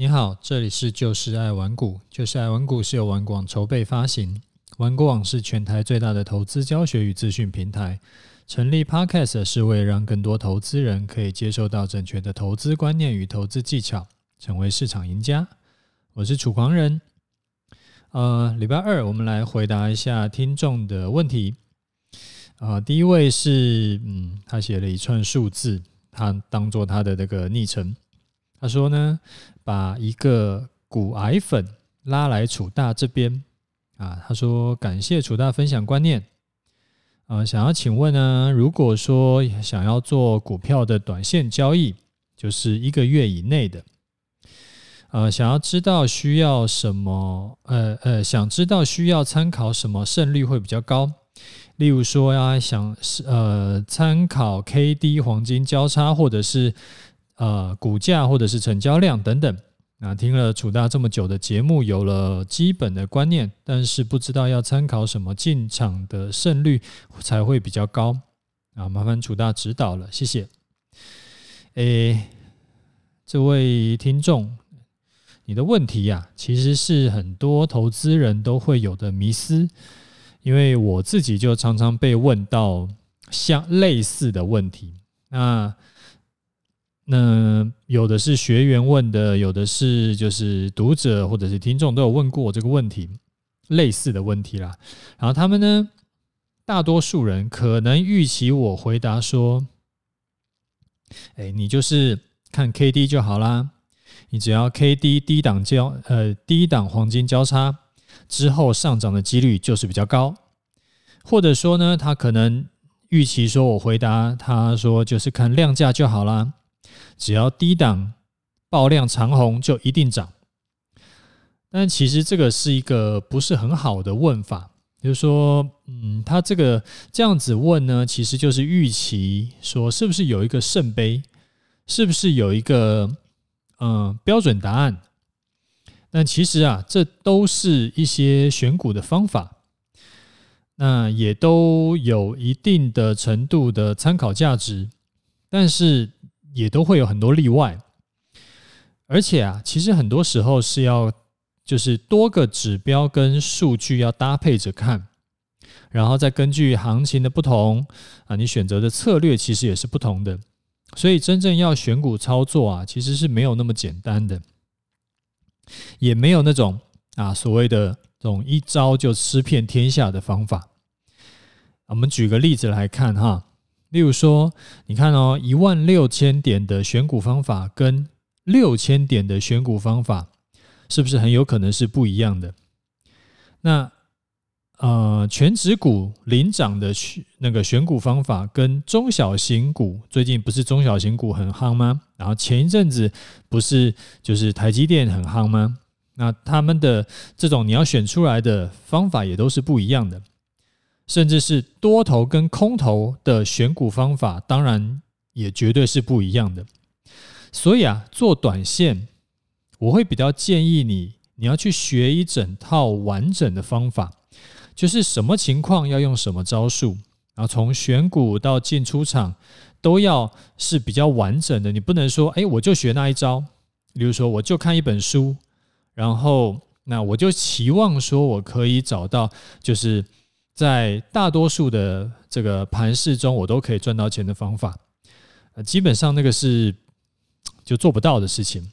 你好，这里是就是爱玩股，就是爱玩股是由玩广筹备发行，玩股网是全台最大的投资教学与资讯平台。成立 Podcast 是为了让更多投资人可以接受到正确的投资观念与投资技巧，成为市场赢家。我是楚狂人。呃，礼拜二我们来回答一下听众的问题。啊、呃，第一位是，嗯，他写了一串数字，他当做他的这个昵称。他说呢，把一个股癌粉拉来楚大这边啊。他说感谢楚大分享观念。啊，想要请问呢，如果说想要做股票的短线交易，就是一个月以内的，呃，想要知道需要什么，呃呃，想知道需要参考什么胜率会比较高？例如说呀，想是呃参考 K D 黄金交叉，或者是。呃，股价或者是成交量等等，啊，听了楚大这么久的节目，有了基本的观念，但是不知道要参考什么进场的胜率才会比较高啊，麻烦楚大指导了，谢谢。诶，这位听众，你的问题呀，其实是很多投资人都会有的迷思，因为我自己就常常被问到像类似的问题，那。那有的是学员问的，有的是就是读者或者是听众都有问过我这个问题，类似的问题啦。然后他们呢，大多数人可能预期我回答说：“哎，你就是看 K D 就好啦，你只要 K D 低档交呃低档黄金交叉之后上涨的几率就是比较高。”或者说呢，他可能预期说我回答他说就是看量价就好啦。只要低档爆量长红就一定涨，但其实这个是一个不是很好的问法，就是说，嗯，他这个这样子问呢，其实就是预期说是不是有一个圣杯，是不是有一个嗯标准答案？但其实啊，这都是一些选股的方法，那也都有一定的程度的参考价值，但是。也都会有很多例外，而且啊，其实很多时候是要就是多个指标跟数据要搭配着看，然后再根据行情的不同啊，你选择的策略其实也是不同的，所以真正要选股操作啊，其实是没有那么简单的，也没有那种啊所谓的这种一招就吃遍天下的方法。我们举个例子来看哈。例如说，你看哦，一万六千点的选股方法跟六千点的选股方法，是不是很有可能是不一样的？那呃，全指股领涨的那个选股方法，跟中小型股最近不是中小型股很夯吗？然后前一阵子不是就是台积电很夯吗？那他们的这种你要选出来的方法也都是不一样的。甚至是多头跟空头的选股方法，当然也绝对是不一样的。所以啊，做短线，我会比较建议你，你要去学一整套完整的方法，就是什么情况要用什么招数，然后从选股到进出场都要是比较完整的。你不能说，哎，我就学那一招，比如说我就看一本书，然后那我就期望说我可以找到就是。在大多数的这个盘势中，我都可以赚到钱的方法，呃，基本上那个是 就做不到的事情。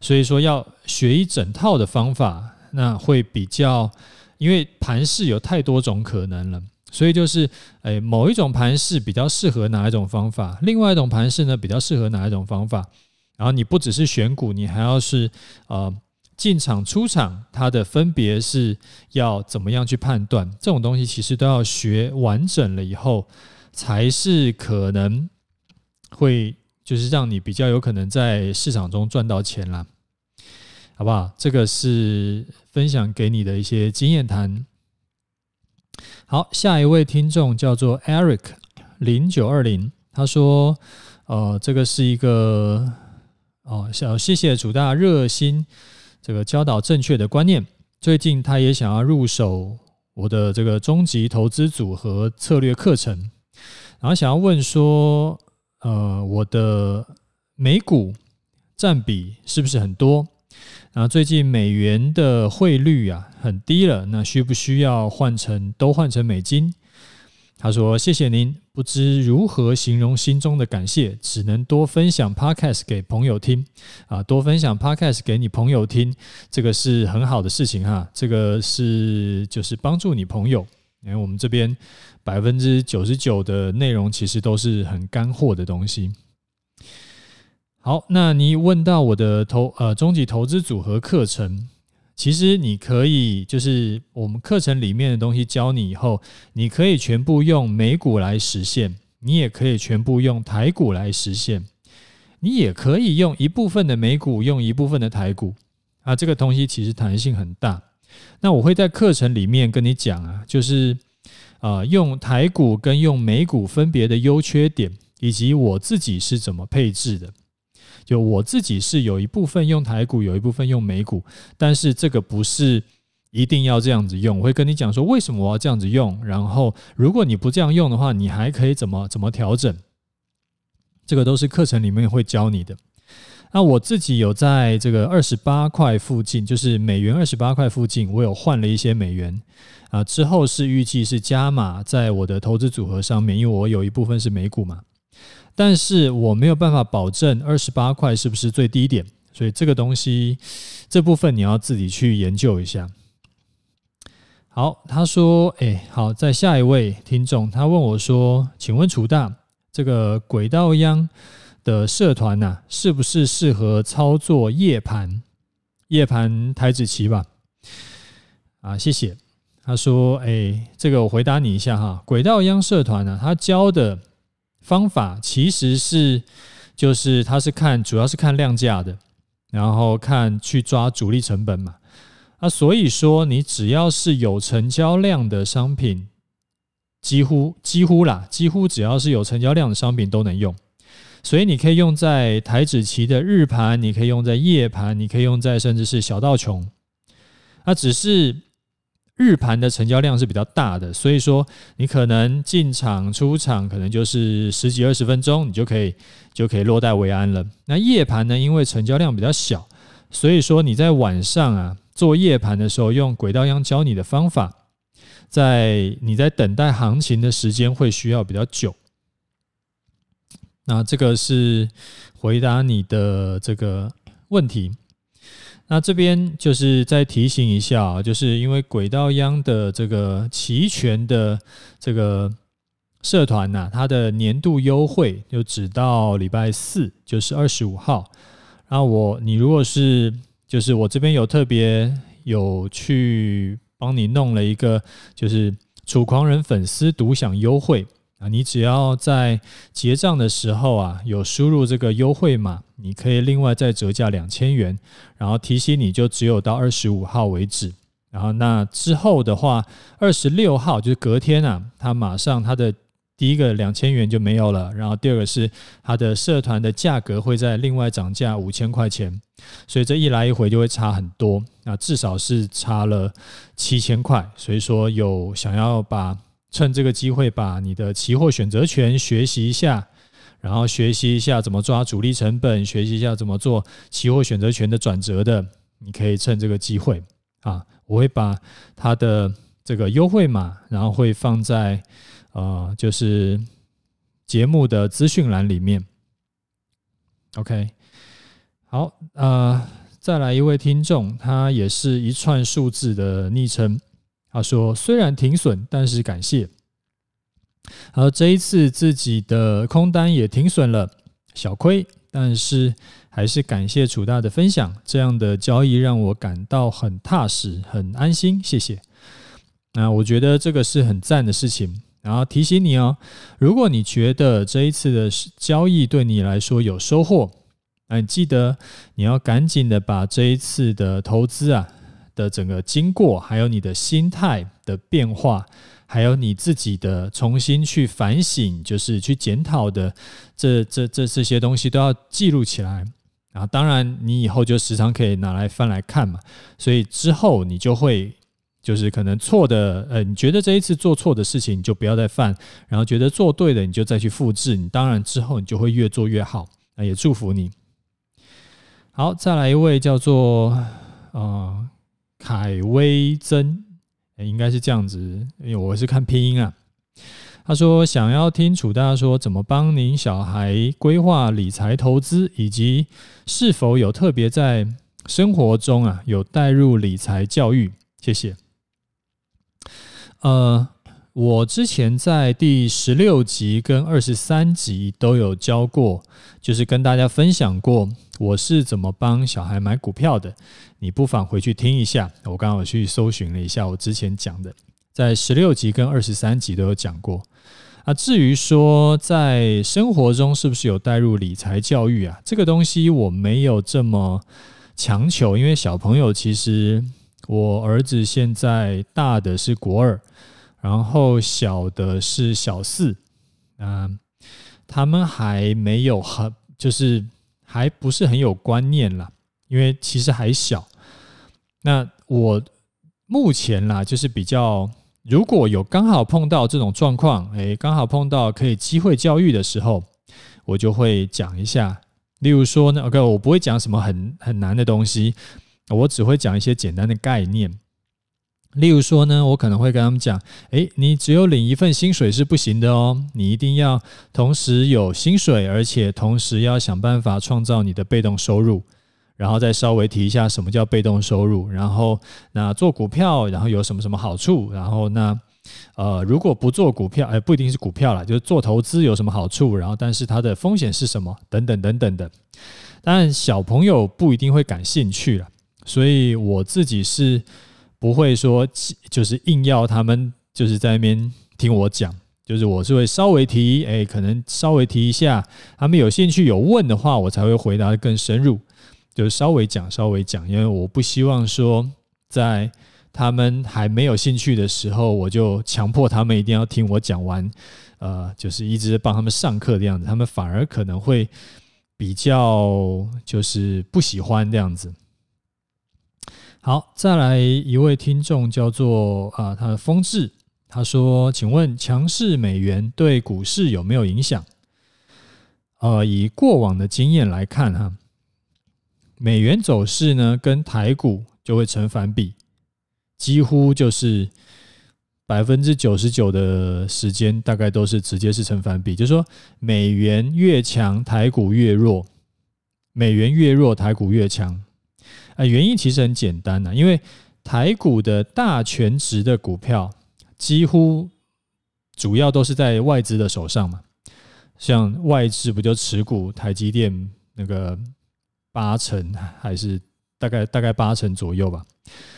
所以说要学一整套的方法，那会比较，因为盘势有太多种可能了，所以就是，诶，某一种盘势比较适合哪一种方法，另外一种盘势呢比较适合哪一种方法，然后你不只是选股，你还要是呃。进场出场，它的分别是要怎么样去判断？这种东西其实都要学完整了以后，才是可能会就是让你比较有可能在市场中赚到钱啦，好不好？这个是分享给你的一些经验谈。好，下一位听众叫做 Eric 零九二零，他说：“呃，这个是一个哦，小谢谢主大热心。”这个教导正确的观念，最近他也想要入手我的这个终极投资组合策略课程，然后想要问说，呃，我的美股占比是不是很多？然后最近美元的汇率啊很低了，那需不需要换成都换成美金？他说：“谢谢您，不知如何形容心中的感谢，只能多分享 Podcast 给朋友听啊，多分享 Podcast 给你朋友听，这个是很好的事情哈，这个是就是帮助你朋友，因为我们这边百分之九十九的内容其实都是很干货的东西。好，那你问到我的投呃终极投资组合课程。”其实你可以，就是我们课程里面的东西教你以后，你可以全部用美股来实现，你也可以全部用台股来实现，你也可以用一部分的美股，用一部分的台股啊，这个东西其实弹性很大。那我会在课程里面跟你讲啊，就是啊，用台股跟用美股分别的优缺点，以及我自己是怎么配置的。就我自己是有一部分用台股，有一部分用美股，但是这个不是一定要这样子用。我会跟你讲说，为什么我要这样子用，然后如果你不这样用的话，你还可以怎么怎么调整。这个都是课程里面会教你的。那我自己有在这个二十八块附近，就是美元二十八块附近，我有换了一些美元啊。之后是预计是加码在我的投资组合上面，因为我有一部分是美股嘛。但是我没有办法保证二十八块是不是最低点，所以这个东西这部分你要自己去研究一下。好，他说，哎，好，在下一位听众，他问我说，请问楚大，这个轨道央的社团呐，是不是适合操作夜盘？夜盘台子棋吧？啊，谢谢。他说，哎，这个我回答你一下哈，轨道央社团呢，他教的。方法其实是，就是它是看，主要是看量价的，然后看去抓主力成本嘛。啊，所以说你只要是有成交量的商品，几乎几乎啦，几乎只要是有成交量的商品都能用。所以你可以用在台指期的日盘，你可以用在夜盘，你可以用在甚至是小道琼。那只是。日盘的成交量是比较大的，所以说你可能进场出场可能就是十几二十分钟，你就可以就可以落袋为安了。那夜盘呢，因为成交量比较小，所以说你在晚上啊做夜盘的时候，用轨道央教你的方法，在你在等待行情的时间会需要比较久。那这个是回答你的这个问题。那这边就是再提醒一下啊，就是因为轨道央的这个齐全的这个社团呐，它的年度优惠就只到礼拜四，就是二十五号。然后我你如果是就是我这边有特别有去帮你弄了一个，就是楚狂人粉丝独享优惠。啊，你只要在结账的时候啊，有输入这个优惠码，你可以另外再折价两千元。然后提醒你就只有到二十五号为止。然后那之后的话，二十六号就是隔天啊，他马上他的第一个两千元就没有了。然后第二个是他的社团的价格会在另外涨价五千块钱，所以这一来一回就会差很多。那至少是差了七千块。所以说有想要把。趁这个机会，把你的期货选择权学习一下，然后学习一下怎么抓主力成本，学习一下怎么做期货选择权的转折的。你可以趁这个机会啊，我会把它的这个优惠码，然后会放在呃，就是节目的资讯栏里面。OK，好，呃，再来一位听众，他也是一串数字的昵称。他说：“虽然停损，但是感谢。而这一次自己的空单也停损了，小亏，但是还是感谢楚大的分享。这样的交易让我感到很踏实、很安心。谢谢。那我觉得这个是很赞的事情。然后提醒你哦，如果你觉得这一次的交易对你来说有收获，那你记得你要赶紧的把这一次的投资啊。”的整个经过，还有你的心态的变化，还有你自己的重新去反省，就是去检讨的这这这这些东西都要记录起来。然后，当然你以后就时常可以拿来翻来看嘛。所以之后你就会就是可能错的，呃，你觉得这一次做错的事情，你就不要再犯；然后觉得做对的，你就再去复制。你当然之后你就会越做越好。那也祝福你。好，再来一位叫做呃凯威珍，应该是这样子，因为我是看拼音啊。他说想要听楚大说怎么帮您小孩规划理财投资，以及是否有特别在生活中啊有带入理财教育。谢谢。呃，我之前在第十六集跟二十三集都有教过，就是跟大家分享过我是怎么帮小孩买股票的。你不妨回去听一下，我刚好去搜寻了一下我之前讲的，在十六集跟二十三集都有讲过。啊，至于说在生活中是不是有带入理财教育啊，这个东西我没有这么强求，因为小朋友其实。我儿子现在大的是国二，然后小的是小四，嗯，他们还没有很，就是还不是很有观念啦，因为其实还小。那我目前啦，就是比较，如果有刚好碰到这种状况，诶，刚好碰到可以机会教育的时候，我就会讲一下。例如说呢，OK，我不会讲什么很很难的东西。我只会讲一些简单的概念，例如说呢，我可能会跟他们讲：诶，你只有领一份薪水是不行的哦，你一定要同时有薪水，而且同时要想办法创造你的被动收入。然后再稍微提一下什么叫被动收入，然后那做股票，然后有什么什么好处，然后那呃，如果不做股票，诶，不一定是股票啦，就是做投资有什么好处，然后但是它的风险是什么，等等等等的。当然，小朋友不一定会感兴趣了。所以我自己是不会说，就是硬要他们就是在那边听我讲，就是我是会稍微提，哎，可能稍微提一下，他们有兴趣有问的话，我才会回答得更深入，就是稍微讲稍微讲，因为我不希望说在他们还没有兴趣的时候，我就强迫他们一定要听我讲完，呃，就是一直帮他们上课的样子，他们反而可能会比较就是不喜欢这样子。好，再来一位听众叫做啊，他的风致，他说：“请问强势美元对股市有没有影响？”呃，以过往的经验来看，哈，美元走势呢跟台股就会成反比，几乎就是百分之九十九的时间，大概都是直接是成反比，就是说美元越强，台股越弱；美元越弱，台股越强。啊，原因其实很简单呐，因为台股的大权值的股票几乎主要都是在外资的手上嘛，像外资不就持股台积电那个八成，还是大概大概八成左右吧。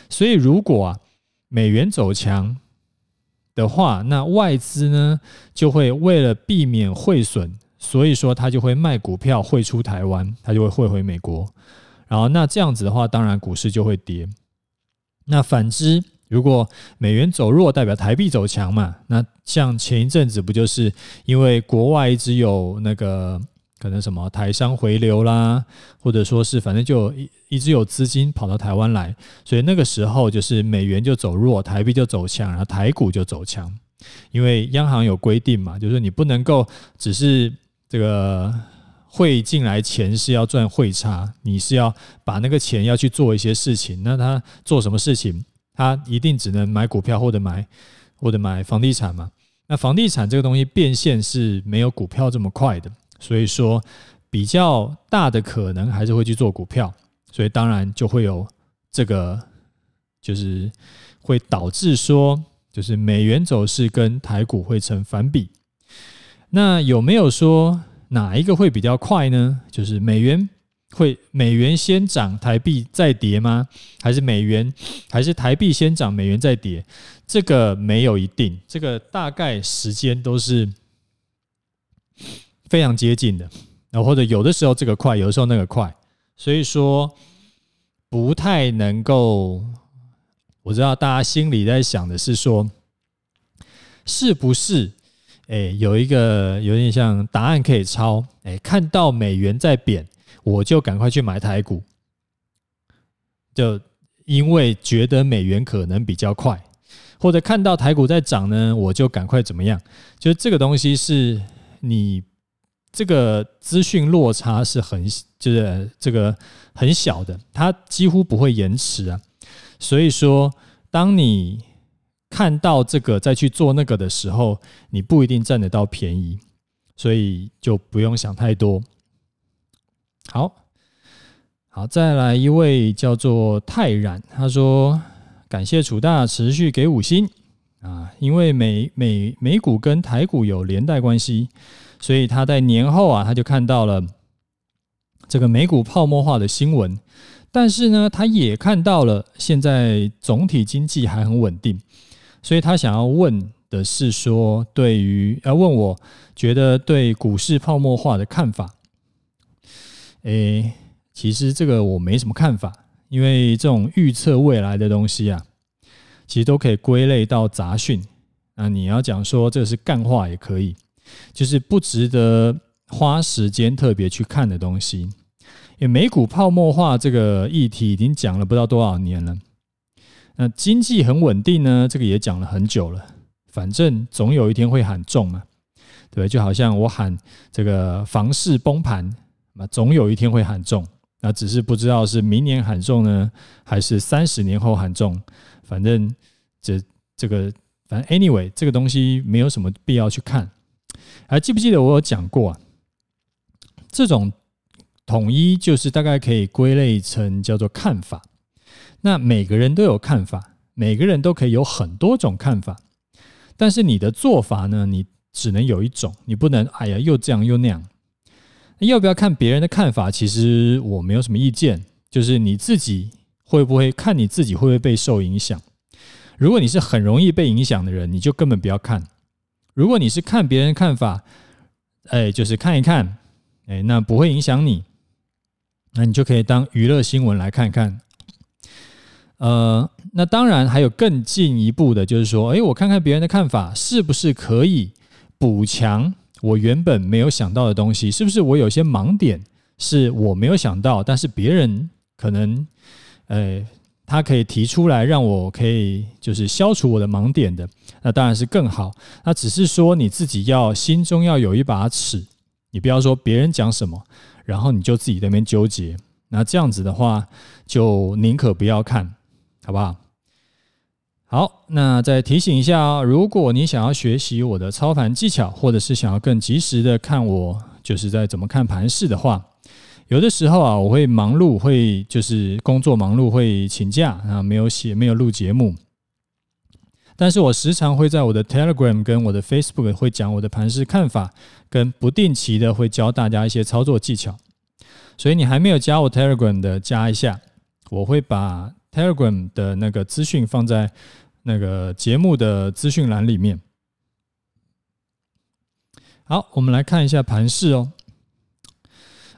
所以如果啊美元走强的话，那外资呢就会为了避免汇损，所以说他就会卖股票汇出台湾，他就会汇回美国。然后那这样子的话，当然股市就会跌。那反之，如果美元走弱，代表台币走强嘛？那像前一阵子不就是因为国外一直有那个可能什么台商回流啦，或者说是反正就一一直有资金跑到台湾来，所以那个时候就是美元就走弱，台币就走强，然后台股就走强。因为央行有规定嘛，就是你不能够只是这个。汇进来钱是要赚汇差，你是要把那个钱要去做一些事情。那他做什么事情？他一定只能买股票或者买或者买房地产嘛。那房地产这个东西变现是没有股票这么快的，所以说比较大的可能还是会去做股票。所以当然就会有这个，就是会导致说，就是美元走势跟台股会成反比。那有没有说？哪一个会比较快呢？就是美元会美元先涨，台币再跌吗？还是美元还是台币先涨，美元再跌？这个没有一定，这个大概时间都是非常接近的。然后或者有的时候这个快，有的时候那个快，所以说不太能够。我知道大家心里在想的是说，是不是？哎，有一个有点像答案可以抄。哎，看到美元在贬，我就赶快去买台股，就因为觉得美元可能比较快，或者看到台股在涨呢，我就赶快怎么样？就是这个东西是你这个资讯落差是很就是这个很小的，它几乎不会延迟啊。所以说，当你看到这个再去做那个的时候，你不一定占得到便宜，所以就不用想太多。好，好，再来一位叫做泰然，他说感谢楚大持续给五星啊，因为美美美股跟台股有连带关系，所以他在年后啊，他就看到了这个美股泡沫化的新闻。但是呢，他也看到了现在总体经济还很稳定，所以他想要问的是说，对于要问我觉得对股市泡沫化的看法。诶，其实这个我没什么看法，因为这种预测未来的东西啊，其实都可以归类到杂讯。那你要讲说这是干话也可以，就是不值得花时间特别去看的东西。因为美股泡沫化这个议题已经讲了不知道多少年了，那经济很稳定呢，这个也讲了很久了。反正总有一天会喊中嘛，对，就好像我喊这个房市崩盘，那总有一天会喊中，那只是不知道是明年喊中呢，还是三十年后喊中。反正这这个反正 anyway 这个东西没有什么必要去看。还记不记得我有讲过啊？这种。统一就是大概可以归类成叫做看法，那每个人都有看法，每个人都可以有很多种看法，但是你的做法呢，你只能有一种，你不能哎呀又这样又那样。要不要看别人的看法？其实我没有什么意见，就是你自己会不会看你自己会不会被受影响。如果你是很容易被影响的人，你就根本不要看。如果你是看别人的看法，哎，就是看一看，哎，那不会影响你。那你就可以当娱乐新闻来看看，呃，那当然还有更进一步的，就是说，诶，我看看别人的看法，是不是可以补强我原本没有想到的东西？是不是我有些盲点是我没有想到，但是别人可能，诶，他可以提出来让我可以就是消除我的盲点的，那当然是更好。那只是说你自己要心中要有一把尺，你不要说别人讲什么。然后你就自己在那边纠结，那这样子的话，就宁可不要看，好不好？好，那再提醒一下哦，如果你想要学习我的操盘技巧，或者是想要更及时的看我就是在怎么看盘势的话，有的时候啊，我会忙碌，会就是工作忙碌，会请假啊，没有写，没有录节目。但是我时常会在我的 Telegram 跟我的 Facebook 会讲我的盘势看法，跟不定期的会教大家一些操作技巧。所以你还没有加我 Telegram 的，加一下。我会把 Telegram 的那个资讯放在那个节目的资讯栏里面。好，我们来看一下盘势哦。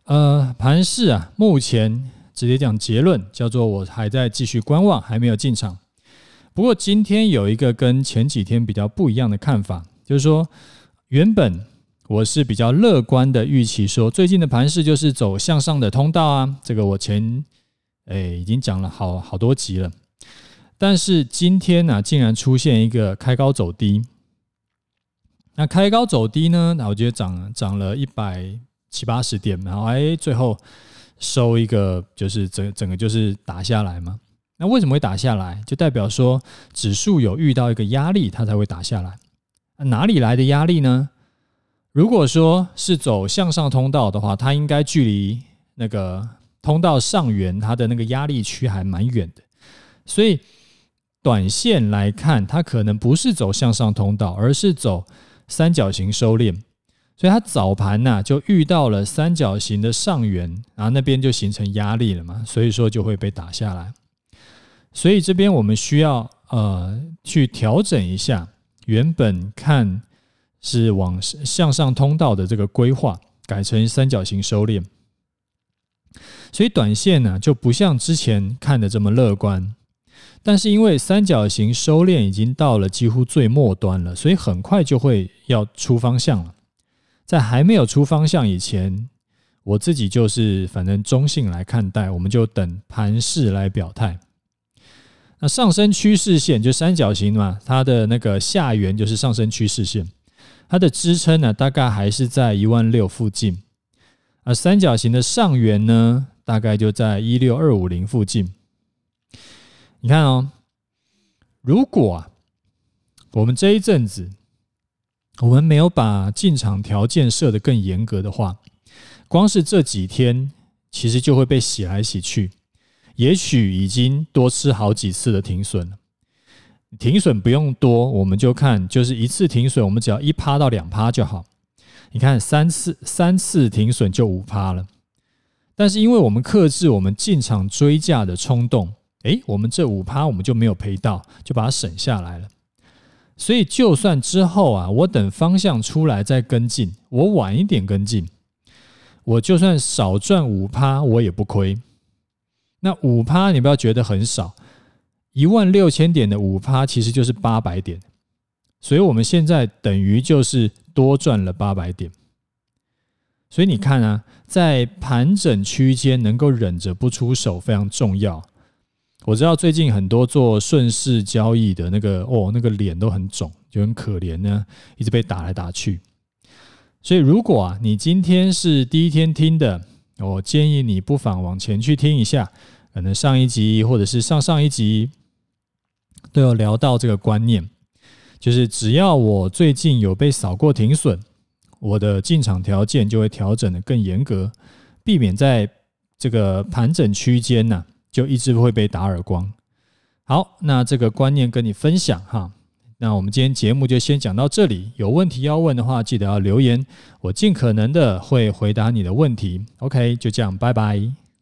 呃，盘势啊，目前直接讲结论，叫做我还在继续观望，还没有进场。不过今天有一个跟前几天比较不一样的看法，就是说，原本我是比较乐观的预期，说最近的盘势就是走向上的通道啊，这个我前诶已经讲了好好多集了。但是今天呢，竟然出现一个开高走低。那开高走低呢，那我觉得涨涨了一百七八十点，然后哎，最后收一个就是整整个就是打下来嘛。那为什么会打下来？就代表说指数有遇到一个压力，它才会打下来。哪里来的压力呢？如果说是走向上通道的话，它应该距离那个通道上缘它的那个压力区还蛮远的。所以短线来看，它可能不是走向上通道，而是走三角形收敛。所以它早盘呐就遇到了三角形的上缘，然后那边就形成压力了嘛，所以说就会被打下来。所以这边我们需要呃去调整一下原本看是往向上通道的这个规划，改成三角形收敛。所以短线呢就不像之前看的这么乐观，但是因为三角形收敛已经到了几乎最末端了，所以很快就会要出方向了。在还没有出方向以前，我自己就是反正中性来看待，我们就等盘势来表态。那上升趋势线就三角形嘛，它的那个下缘就是上升趋势线。它的支撑呢，大概还是在一万六附近。而三角形的上缘呢，大概就在一六二五零附近。你看哦，如果啊，我们这一阵子我们没有把进场条件设得更严格的话，光是这几天，其实就会被洗来洗去。也许已经多吃好几次的停损了。停损不用多，我们就看，就是一次停损，我们只要一趴到两趴就好。你看三次三次停损就五趴了。但是因为我们克制我们进场追价的冲动，诶，我们这五趴我们就没有赔到，就把它省下来了。所以就算之后啊，我等方向出来再跟进，我晚一点跟进，我就算少赚五趴，我也不亏。那五趴你不要觉得很少。一万六千点的五趴其实就是八百点，所以我们现在等于就是多赚了八百点。所以你看啊，在盘整区间能够忍着不出手非常重要。我知道最近很多做顺势交易的那个哦，那个脸都很肿，就很可怜呢，一直被打来打去。所以如果啊，你今天是第一天听的，我建议你不妨往前去听一下，可能上一集或者是上上一集。都有聊到这个观念，就是只要我最近有被扫过停损，我的进场条件就会调整的更严格，避免在这个盘整区间呢，就一直会被打耳光。好，那这个观念跟你分享哈。那我们今天节目就先讲到这里，有问题要问的话，记得要留言，我尽可能的会回答你的问题。OK，就这样，拜拜。